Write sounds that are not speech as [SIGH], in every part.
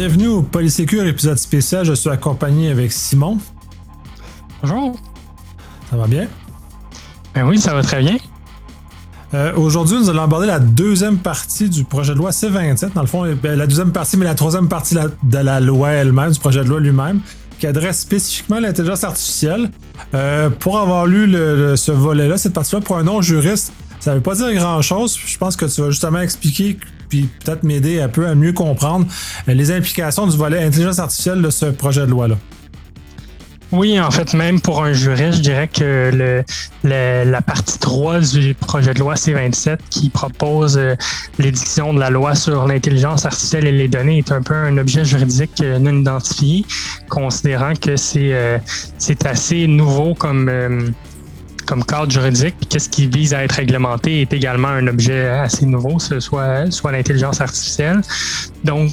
Bienvenue au Polysécure épisode spécial. Je suis accompagné avec Simon. Bonjour. Ça va bien? Ben oui, ça va très bien. Euh, Aujourd'hui, nous allons aborder la deuxième partie du projet de loi C27. Dans le fond, ben, la deuxième partie, mais la troisième partie de la, de la loi elle-même, du projet de loi lui-même, qui adresse spécifiquement l'intelligence artificielle. Euh, pour avoir lu le- le- ce volet-là, cette partie-là, pour un non-juriste, ça ne veut pas dire grand-chose. Je pense que tu vas justement expliquer, puis peut-être m'aider un peu à mieux comprendre euh, les implications du volet intelligence artificielle de ce projet de loi-là. Oui, en fait, même pour un juriste, je dirais que la partie 3 du projet de loi C27 qui propose euh, l'édiction de la loi sur l'intelligence artificielle et les données est un peu un objet juridique euh, non identifié, considérant que c'est assez nouveau comme, comme cadre juridique. Puis qu'est-ce qui vise à être réglementé est également un objet assez nouveau, soit, soit l'intelligence artificielle. Donc,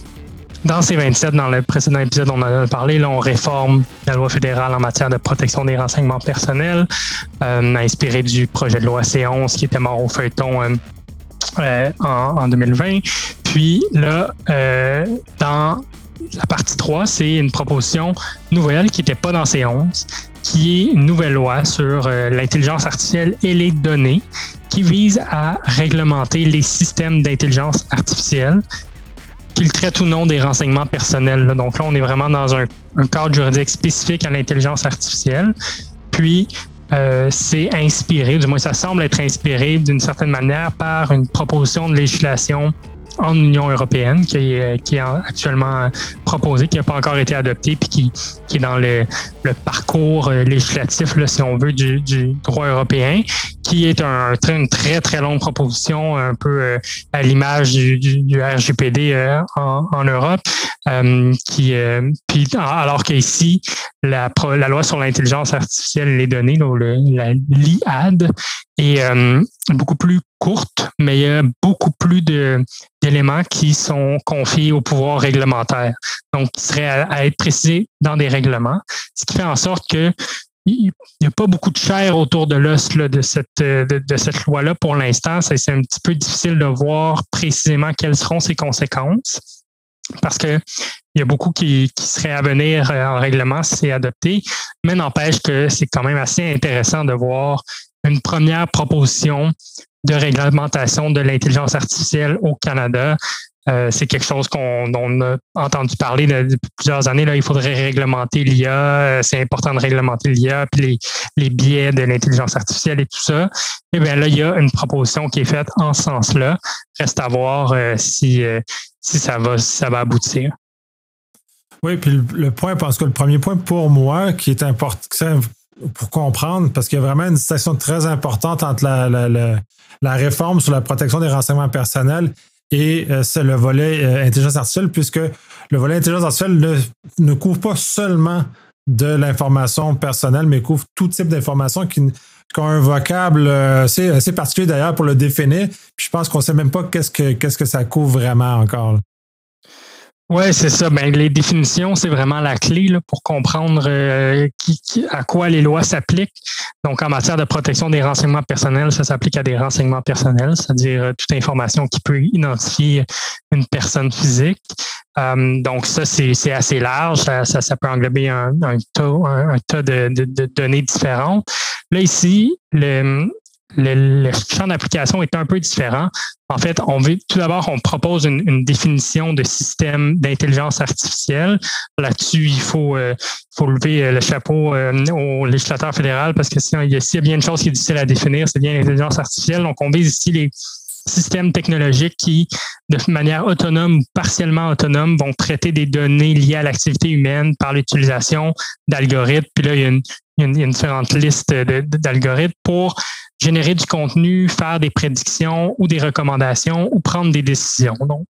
Dans C27, dans le précédent épisode, on en a parlé, là, on réforme la loi fédérale en matière de protection des renseignements personnels, euh, inspiré du projet de loi C11 qui était mort au feuilleton euh, euh, en, en 2020. Puis là, euh, dans la partie 3, c'est une proposition nouvelle qui n'était pas dans C11, qui est une nouvelle loi sur euh, l'intelligence artificielle et les données, qui vise à réglementer les systèmes d'intelligence artificielle qu'il traite ou non des renseignements personnels. Donc là, on est vraiment dans un, un cadre juridique spécifique à l'intelligence artificielle. Puis, euh, c'est inspiré, du moins ça semble être inspiré d'une certaine manière par une proposition de législation en Union européenne qui est, qui est actuellement proposée, qui n'a pas encore été adoptée, puis qui, qui est dans le, le parcours euh, législatif, là, si on veut, du, du droit européen, qui est un, une très, très longue proposition, un peu euh, à l'image du, RGPD euh, en, Europe, qui, puis, alors qu'ici, la, la loi sur l'intelligence artificielle et les données, là, le, l'IAD, est beaucoup plus courte, mais il y a beaucoup plus d'éléments qui sont confiés au pouvoir réglementaire, donc qui seraient à, être précisés dans des règlements, ce qui fait en sorte que il n'y a pas beaucoup de chair autour de l'os de cette, euh, de, cette loi-là pour l'instant. C'est un petit peu difficile de voir précisément quelles seront ses conséquences parce que il y a beaucoup qui, qui seraient à venir euh, en règlement si c'est adopté, mais n'empêche que c'est quand même assez intéressant de voir une première proposition de réglementation de l'intelligence artificielle au Canada. Euh, c'est quelque chose qu'on on a entendu parler de- depuis plusieurs années. Là, il faudrait réglementer l'IA. euh, C'est important de réglementer l'IA, puis les, biais de l'intelligence artificielle et tout ça. Et bien là, il y a une proposition qui est faite en ce sens-là. Reste à voir euh, si, si ça va, ça va aboutir. Oui, puis le, le point, parce que le premier point pour moi qui est important pour comprendre, parce qu'il y a vraiment une distinction très importante entre la, la, la réforme sur la protection des renseignements personnels et euh, c'est le volet euh, intelligence artificielle, puisque le volet intelligence artificielle ne, ne couvre pas seulement de l'information personnelle, mais couvre tout type d'information qui, qui ont un vocable euh, assez, assez particulier d'ailleurs pour le définir. Puis je pense qu'on ne sait même pas qu'est-ce que, qu'est-ce que ça couvre vraiment encore. Ouais, c'est ça. Ben, les définitions, c'est vraiment la clé là, pour comprendre euh, qui, qui- à quoi les lois s'appliquent. Donc, en matière de protection des renseignements personnels, ça s'applique à des renseignements personnels, c'est-à-dire euh, toute information qui peut identifier une personne physique. Euh, donc, ça, c'est c'est assez large. Ça, ça, ça peut englober un, un tas, un, un tas de, de- de données différentes. Là, ici, le, le, champ d'application est un peu différent. En fait, on veut tout d'abord, on propose une, une définition de système d'intelligence artificielle. Là-dessus, il faut, euh, faut lever euh, le chapeau euh, au législateur fédéral parce que s'il y a bien une chose qui est difficile à définir, c'est bien l'intelligence artificielle. Donc, on vise ici les systèmes technologiques qui, de manière autonome ou partiellement autonome, vont traiter des données liées à l'activité humaine par l'utilisation d'algorithmes. Puis là, il y a une, il y a une, une différente liste d'algorithmes pour générer du contenu, faire des prédictions ou des recommandations ou prendre des décisions. Donc,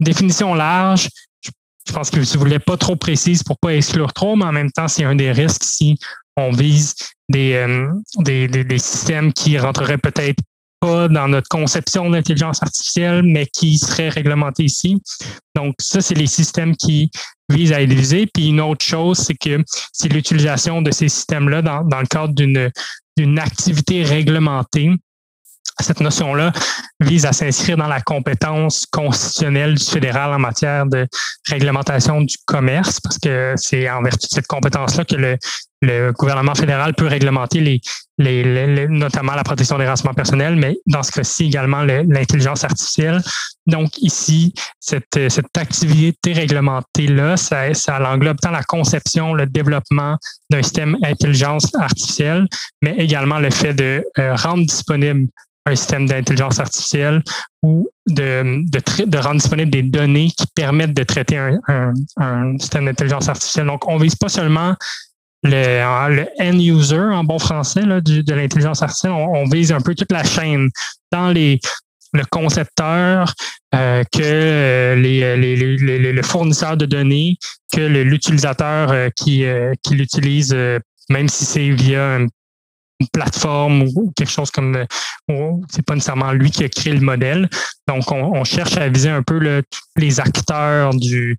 définition large. Je, je pense que si vous voulez pas trop précise pour pas exclure trop, mais en même temps, c'est un des risques si on vise des, euh, des, des, des systèmes qui rentreraient peut-être pas dans notre conception d'intelligence artificielle, mais qui seraient réglementés ici. Donc, ça, c'est les systèmes qui visent à visés. Puis une autre chose, c'est que c'est l'utilisation de ces systèmes-là dans, dans le cadre d'une activité réglementée cette notion-là vise à s'inscrire dans la compétence constitutionnelle du fédéral en matière de réglementation du commerce, parce que c'est en vertu de cette compétence-là que le, le gouvernement fédéral peut réglementer les, les, notamment la protection des renseignements personnels, mais dans ce cas-ci également l'intelligence artificielle. Donc ici, cette, cette activité réglementée-là, ça, ça englobe tant la conception, le développement d'un système intelligence artificielle, mais également le fait de euh, rendre disponible un système d'intelligence artificielle ou de, de, de, rendre disponible des données qui permettent de traiter un, un, un système d'intelligence artificielle. Donc, on vise pas seulement le, le end user en bon français là, du, de l'intelligence artificielle, on, vise un peu toute la chaîne dans les le concepteur, euh, que euh, les, les, les, le fournisseur de données, que l'utilisateur euh, qui, qui l'utilise, même si c'est via une, plateforme ou quelque chose comme c'est pas nécessairement lui qui a créé le modèle. Donc, on, cherche à viser un peu le, les acteurs du,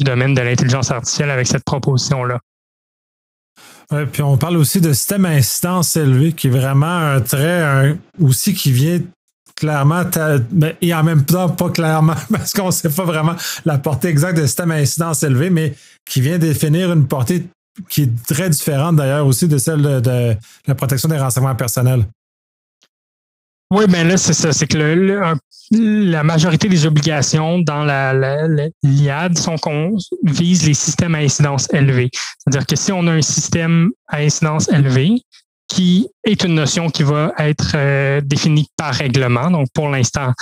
domaine de l'intelligence artificielle avec cette proposition-là. Ouais, puis on parle aussi de système à incidence élevé, qui est vraiment un trait aussi qui vient clairement, mais, et en même temps pas clairement, [LAUGHS] parce qu'on ne sait pas vraiment la portée exacte de système à incidence élevé, mais qui vient définir une portée qui est très différente d'ailleurs aussi de celle de la protection des renseignements personnels. Oui, bien là, c'est ça. C'est que la majorité des obligations dans la, l'IAD sont qu'on vise les systèmes à incidence élevée. C'est-à-dire que si on a un système à incidence élevée, qui est une notion qui va être euh, définie par règlement, donc pour l'instant,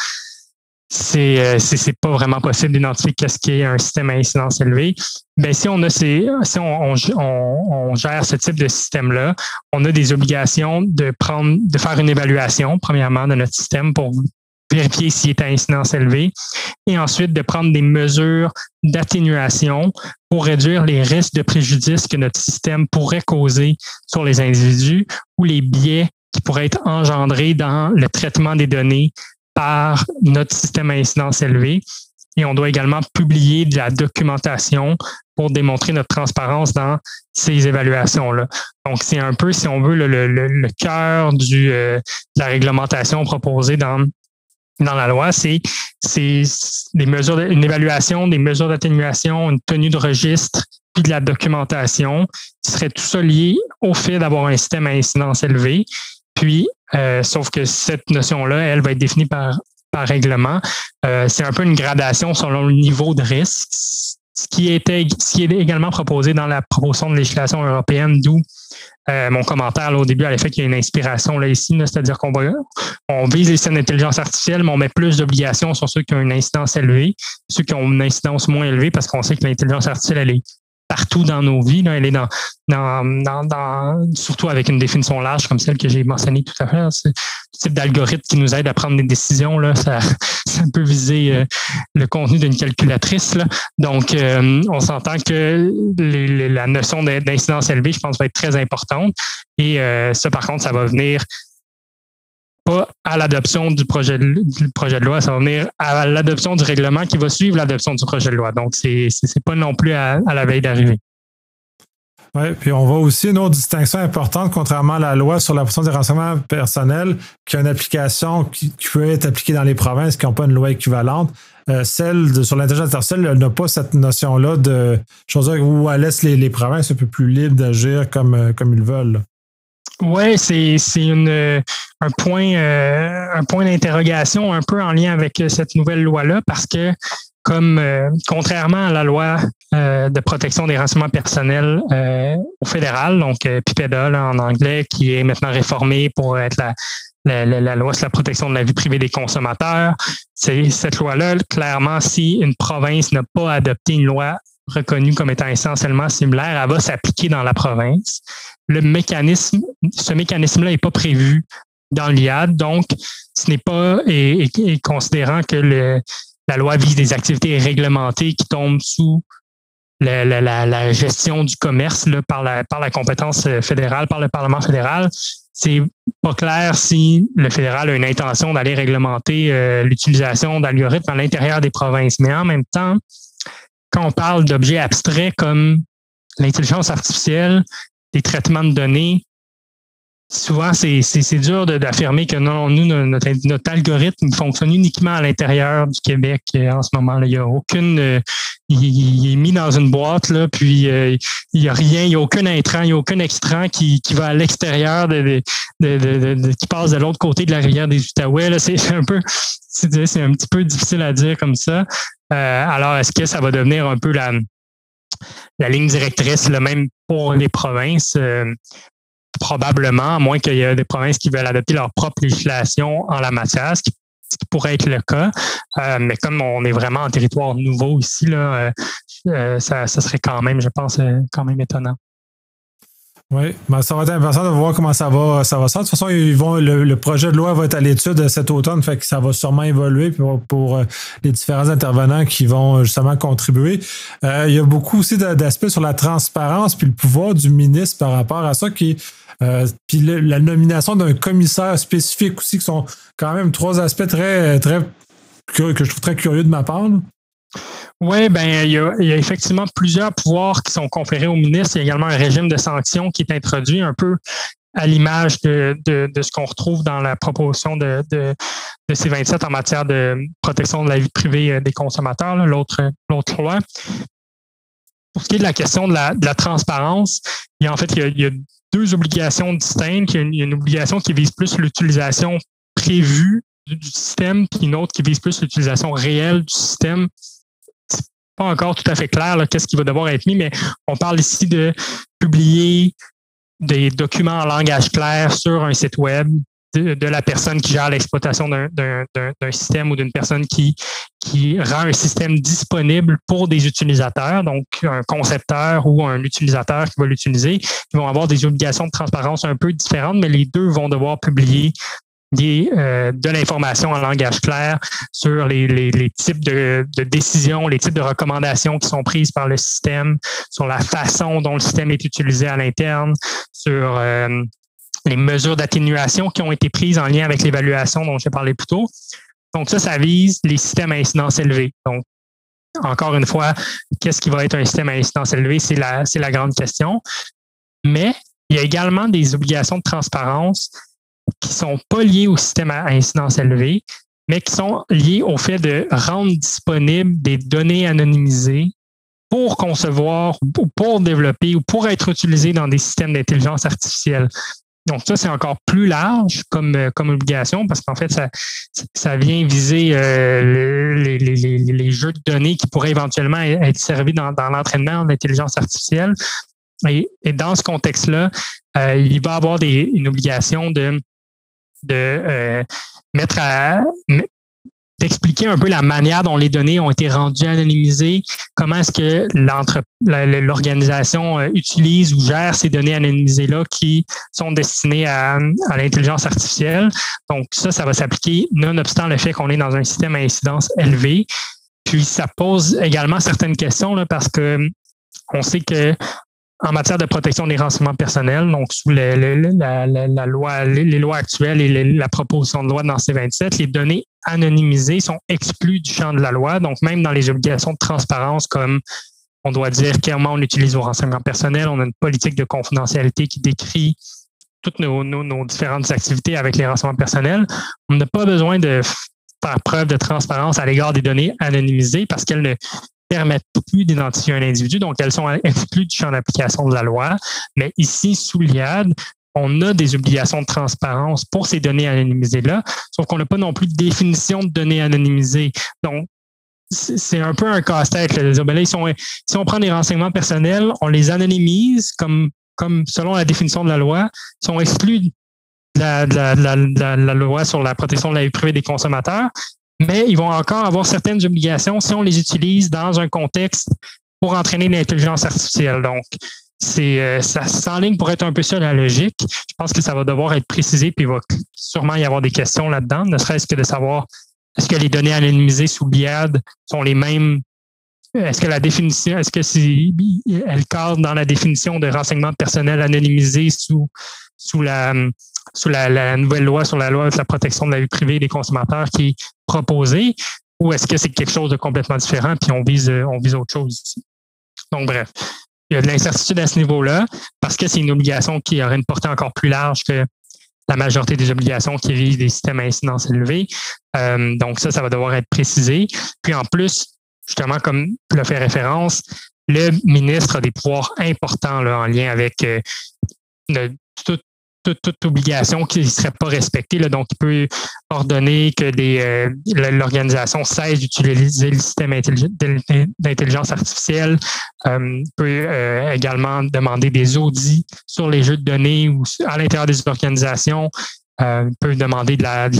c'est euh, c'est pas vraiment possible d'identifier qu'est-ce qui est un système à incidence élevée. Ben si on a ces, si on, on, gère ce type de système là, on a des obligations de prendre, de faire une évaluation premièrement de notre système pour vérifier s'il est à incidence élevée et ensuite de prendre des mesures d'atténuation pour réduire les risques de préjudice que notre système pourrait causer sur les individus ou les biais qui pourraient être engendrés dans le traitement des données par notre système à incidence élevée. Et on doit également publier de la documentation pour démontrer notre transparence dans ces évaluations-là. Donc, c'est un peu, si on veut, le, le, le cœur du, euh, de la réglementation proposée dans, dans la loi, c'est des mesures, une évaluation, des mesures d'atténuation, une tenue de registre, puis de la documentation, qui serait tout ça lié au fait d'avoir un système à incidence élevée. Puis, euh, sauf que cette notion-là, elle va être définie par, par règlement. Euh, c'est un peu une gradation selon le niveau de risque, ce qui, était, ce qui est également proposé dans la proposition de législation européenne, d'où euh, mon commentaire là, au début à l'effet qu'il y a une inspiration là ici, c'est-à-dire qu'on va on vise les systèmes d'intelligence artificielle, mais on met plus d'obligations sur ceux qui ont une incidence élevée, ceux qui ont une incidence moins élevée, parce qu'on sait que l'intelligence artificielle, elle est partout dans nos vies. Elle est dans, surtout avec une définition large comme celle que j'ai mentionnée tout à l'heure. Ce type d'algorithme qui nous aide à prendre des décisions, là, ça, [LAUGHS] ça peut viser euh, le contenu d'une calculatrice. Donc, euh, on s'entend que la notion d'incidence élevée, je pense, va être très importante. Et euh, ça, par contre, ça va venir pas à l'adoption du projet, de, loi, ça va venir à l'adoption du règlement qui va suivre l'adoption du projet de loi. Donc, c'est n'est pas non plus à, la veille d'arriver. Oui, puis on voit aussi une autre distinction importante, contrairement à la loi sur la protection des renseignements personnels, qui a une application qui, peut être appliquée dans les provinces qui n'ont pas une loi équivalente. Euh, celle sur l'intelligence artificielle n'a pas cette notion-là de chose où elle laisse les, provinces un peu plus libres d'agir comme, euh, comme ils veulent. Oui, c'est euh, un point, euh, un point d'interrogation un peu en lien avec euh, cette nouvelle loi-là, parce que comme contrairement à la loi de protection des renseignements personnels au fédéral, donc PIPEDA en anglais, qui est maintenant réformée pour être la, la, la, loi sur la protection de la vie privée des consommateurs. C'est cette loi-là, clairement, si une province n'a pas adopté une loi reconnue comme étant essentiellement similaire, elle va s'appliquer dans la province ce mécanisme-là n'est pas prévu dans l'IAD. Donc, ce n'est pas, et, considérant que la loi vise des activités réglementées qui tombent sous la, gestion du commerce par, la, compétence fédérale, par le Parlement fédéral, c'est pas clair si le fédéral a une intention d'aller réglementer euh, l'utilisation d'algorithmes à l'intérieur des provinces. Mais en même temps, quand on parle d'objets abstraits comme l'intelligence artificielle, des traitements de données, souvent, c'est dur d'affirmer que non, nous, notre, notre, algorithme fonctionne uniquement à l'intérieur du Québec euh, en ce moment. -là. Il n'y a aucune. Euh, il, est mis dans une boîte, là, puis euh, il n'y a rien, il n'y a aucun intrant, il n'y a aucun extrant qui, qui va à l'extérieur, de, de, qui passe de l'autre côté de la rivière des Outaouais. C'est un peu. C'est un petit peu difficile à dire comme ça. alors, est-ce que ça va devenir un peu la, la ligne directrice, le même pour les provinces? Probablement, à moins qu'il y ait des provinces qui veulent adopter leur propre législation en la matière, ce qui, pourrait être le cas. Euh, mais comme on est vraiment en territoire nouveau ici, là, euh, euh, ça, serait quand même, je pense, quand même étonnant. Oui, ben, ça va être intéressant de voir comment ça va, ça va De toute façon, ils vont, le, projet de loi va être à l'étude cet automne, fait que ça va sûrement évoluer pour, les différents intervenants qui vont justement contribuer. Il y a beaucoup aussi d'aspects sur la transparence puis le pouvoir du ministre par rapport à ça, qui euh, puis la nomination d'un commissaire spécifique aussi, qui sont quand même trois aspects très, très que, je trouve très curieux de ma part. Oui, ben il y, a, effectivement plusieurs pouvoirs qui sont conférés au ministre. Il y a également un régime de sanctions qui est introduit un peu à l'image de, ce qu'on retrouve dans la proposition de, de, C27 en matière de protection de la vie privée euh, des consommateurs, l'autre loi. Pour ce qui est de la question de la, transparence, il y a en fait il y a, deux obligations distinctes. Il y a une, obligation qui vise plus l'utilisation prévue du, système, puis une autre qui vise plus l'utilisation réelle du système pas encore tout à fait clair qu'est-ce qui va devoir être mis, mais on parle ici de publier des documents en langage clair sur un site web de, la personne qui gère l'exploitation d'un système ou d'une personne qui, rend un système disponible pour des utilisateurs, donc un concepteur ou un utilisateur qui va l'utiliser. Ils vont avoir des obligations de transparence un peu différentes, mais les deux vont devoir publier euh, de l'information en langage clair sur les, types de, de, décisions, les types de recommandations qui sont prises par le système, sur la façon dont le système est utilisé à l'interne, sur euh, les mesures d'atténuation qui ont été prises en lien avec l'évaluation dont j'ai parlé plus tôt. Donc ça, ça vise les systèmes à incidence élevée. Donc, encore une fois, qu'est-ce qui va être un système à incidence élevée? C'est la, grande question. Mais il y a également des obligations de transparence qui sont pas liés au système à incidence élevée, mais qui sont liés au fait de rendre disponibles des données anonymisées pour concevoir, pour développer ou pour être utilisées dans des systèmes d'intelligence artificielle. Donc ça, c'est encore plus large comme, euh, comme obligation parce qu'en fait, ça, ça vient viser euh, les, les, les, jeux de données qui pourraient éventuellement être servis dans, dans l'entraînement d'intelligence artificielle. Et, et, dans ce contexte-là, euh, il va y avoir des, une obligation de de euh, mettre à d'expliquer un peu la manière dont les données ont été rendues anonymisées, comment est-ce que l'organisation euh, utilise ou gère ces données anonymisées-là qui sont destinées à, à l'intelligence artificielle. Donc ça, ça va s'appliquer nonobstant le fait qu'on est dans un système à incidence élevée. Puis ça pose également certaines questions là, parce que on sait que en matière de protection des renseignements personnels, donc sous la, loi, les, lois actuelles et la proposition de loi dans C27, les données anonymisées sont exclues du champ de la loi. Donc, même dans les obligations de transparence, comme on doit dire clairement on utilise nos renseignements personnels, on a une politique de confidentialité qui décrit toutes nos, nos différentes activités avec les renseignements personnels. On n'a pas besoin de faire preuve de transparence à l'égard des données anonymisées parce qu'elles ne permettent plus d'identifier un individu, donc elles sont exclues du champ d'application de la loi. Mais ici, sous l'IAD, on a des obligations de transparence pour ces données anonymisées-là, sauf qu'on n'a pas non plus de définition de données anonymisées. Donc, c'est un peu un casse-tête. Ben si on prend des renseignements personnels, on les anonymise comme, comme selon la définition de la loi, sont exclus de la, la, loi sur la protection de la vie privée des consommateurs mais ils vont encore avoir certaines obligations si on les utilise dans un contexte pour entraîner l'intelligence artificielle. Donc, c'est euh, ça s'enligne pour être un peu ça la logique. Je pense que ça va devoir être précisé, puis il va sûrement y avoir des questions là-dedans, ne serait-ce que de savoir est-ce que les données anonymisées sous BIAD sont les mêmes? Est-ce que la définition, est-ce que c'est, elle cadre dans la définition de renseignement personnel anonymisé sous, sous la, sous la, nouvelle loi sur la loi sur la protection de la vie privée des consommateurs qui est proposée, ou est-ce que c'est quelque chose de complètement différent puis on vise, on vise autre chose ici? Donc, bref, il y a de l'incertitude à ce niveau-là parce que c'est une obligation qui aurait une portée encore plus large que la majorité des obligations qui visent des systèmes à incidence élevée. donc ça, ça va devoir être précisé. Puis en plus, justement, comme tu fait référence, le ministre a des pouvoirs importants là, en lien avec euh, toute, obligation qui ne serait pas respectée. Là. Donc, il peut ordonner que euh, l'organisation cesse d'utiliser le système d'intelligence artificielle. Euh, peut également demander des audits sur les jeux de données ou à l'intérieur des organisations. il peut demander de la,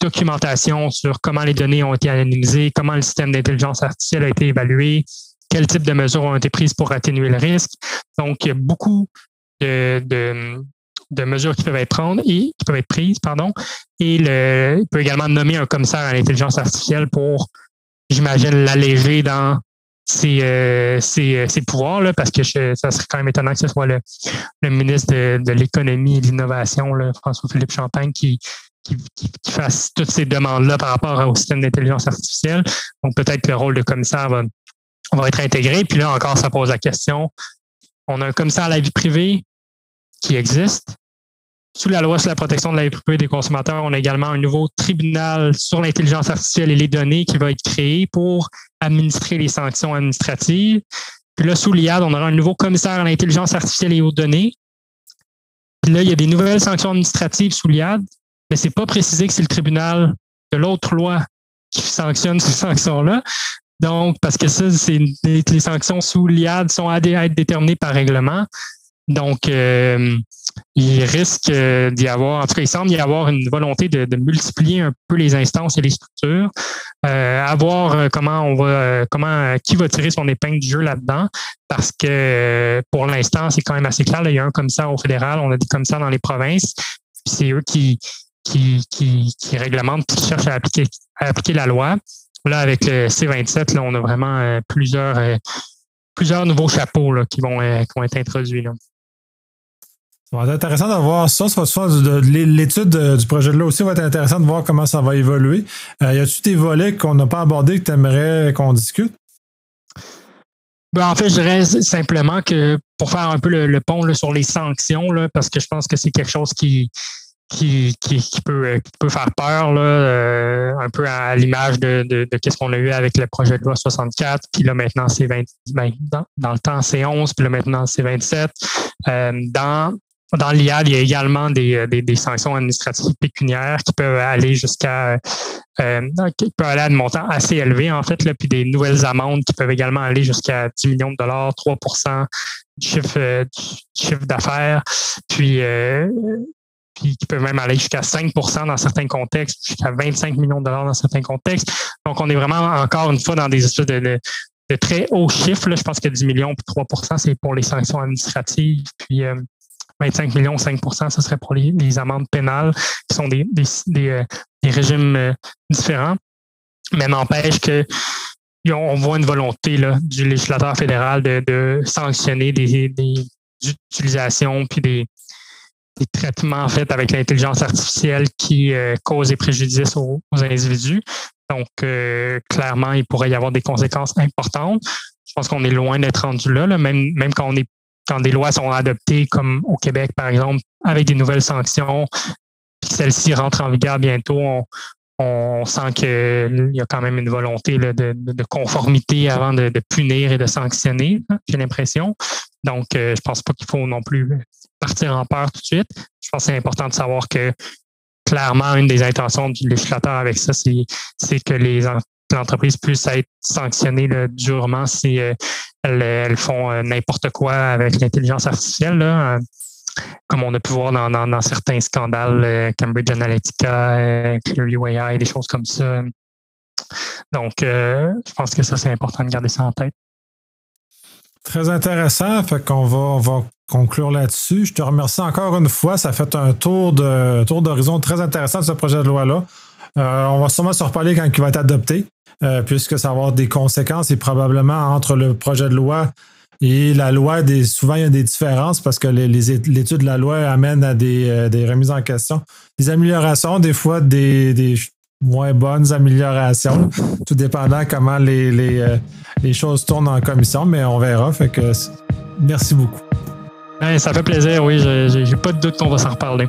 documentation sur comment les données ont été anonymisées, comment le système d'intelligence artificielle a été évalué, quel type de mesures ont été prises pour atténuer le risque. Donc, il y a beaucoup de, mesures qui peuvent être prises et qui peuvent être prises, pardon. Et le, il peut également nommer un commissaire à l'intelligence artificielle pour, j'imagine, l'alléger dans ses, euh, ses, pouvoirs, là, parce que ça serait quand même étonnant que ce soit le, le ministre de, de l'économie et de l'innovation, François-Philippe Champagne, qui, qui, qui, fasse toutes ces demandes-là par rapport au système d'intelligence artificielle. Donc, peut-être que le rôle de commissaire va, va être intégré. Puis là, encore, ça pose la question. On a un commissaire à la vie privée qui existe. Sous la loi sur la protection de la vie privée des consommateurs, on a également un nouveau tribunal sur l'intelligence artificielle et les données qui va être créé pour administrer les sanctions administratives. Puis là, sous l'IAD, on aura un nouveau commissaire à l'intelligence artificielle et aux données. Puis là, il y a des nouvelles sanctions administratives sous l'IAD, mais c'est pas précisé que c'est le tribunal de l'autre loi qui sanctionne ces [LAUGHS] sanctions-là. Donc, parce que ça, c'est les sanctions sous l'IAD sont à, être déterminées par règlement. Donc, euh, il risque euh, d'y avoir, en tout cas, il semble y avoir une volonté de, multiplier un peu les instances et les structures, euh, à voir comment on va, comment, qui va tirer son épingle du jeu là-dedans, parce que pour l'instant, c'est quand même assez clair. il y a un commissaire au fédéral, on a des commissaires dans les provinces, c'est eux qui, qui, qui, qui réglementent, qui cherchent à appliquer, à appliquer la loi. Là, avec le C27, là, on a vraiment euh, plusieurs, euh, plusieurs nouveaux chapeaux là, qui, vont, euh, qui vont être introduits. Là. Ça va être intéressant de voir ça. ça l'étude du projet de loi aussi va être intéressant de voir comment ça va évoluer. y a-t-il des volets qu'on n'a pas abordés que tu aimerais qu'on discute? Ben, en fait, je dirais simplement que pour faire un peu le, pont là, sur les sanctions, là, parce que je pense que c'est quelque chose qui, qui, qui, peut, euh, peut faire peur, là, euh, un peu à l'image de, de, qu'est-ce qu'on a eu avec le projet de loi 64, puis là maintenant c'est 20, ben, dans, le temps c'est 11, puis là maintenant c'est 27. Euh, dans dans l'IAD, il y a également des, des, des, sanctions administratives pécuniaires qui peuvent aller jusqu'à euh, qui peuvent aller à un montant assez élevé, en fait, là, puis des nouvelles amendes qui peuvent également aller jusqu'à 10 millions de dollars, 3 du chiffre, du chiffre d'affaires. Puis euh, qui, peuvent même aller jusqu'à 5% dans certains contextes, jusqu'à 25 millions de dollars dans certains contextes. Donc, on est vraiment encore une fois dans des espèces de, de, très hauts chiffres. Je pense que 10 millions puis 3% c'est pour les sanctions administratives. Puis 25 euh, millions, 5% ce serait pour les, amendes pénales, qui sont des, des, euh, régimes euh, différents. Mais n'empêche que on voit une volonté là, du législateur fédéral de, de sanctionner des, des utilisations puis des, des traitements faits avec l'intelligence artificielle qui euh, causent des préjudices aux, individus. Donc, euh, clairement, il pourrait y avoir des conséquences importantes. Je pense qu'on est loin d'être rendu là, même, même quand on est quand des lois sont adoptées, comme au Québec, par exemple, avec des nouvelles sanctions, puis celles-ci rentrent en vigueur bientôt, on, on sent qu'il y a quand même une volonté de, de, conformité avant de, punir et de sanctionner, hein, j'ai l'impression. Donc, euh, je pense pas qu'il faut non plus partir en peur tout de suite. Je pense que c'est important de savoir que clairement, une des intentions du législateur avec ça, c'est que les entreprises puissent être sanctionnées durement si euh, elles, font euh, n'importe quoi avec l'intelligence artificielle. Comme on a pu voir dans, certains scandales, Cambridge Analytica, Clearview AI, des choses comme ça. Donc, je pense que ça, c'est important de garder ça en tête. Très intéressant. Fait qu'on va, on va conclure là-dessus. Je te remercie encore une fois. Ça fait un tour tour d'horizon très intéressant de ce projet de loi-là. Euh, on va sûrement se reparler quand il va être adopté, euh, puisque ça va avoir des conséquences et probablement entre le projet de loi et la loi, des, souvent il y a des différences parce que l'étude de la loi amène à des, euh, des, remises en question, des améliorations, des fois des, des moins bonnes améliorations, tout dépendant comment les, les, les, choses tournent en commission, mais on verra. Fait que merci beaucoup ça fait plaisir, oui. J'ai pas de doute qu'on va s'en reparler.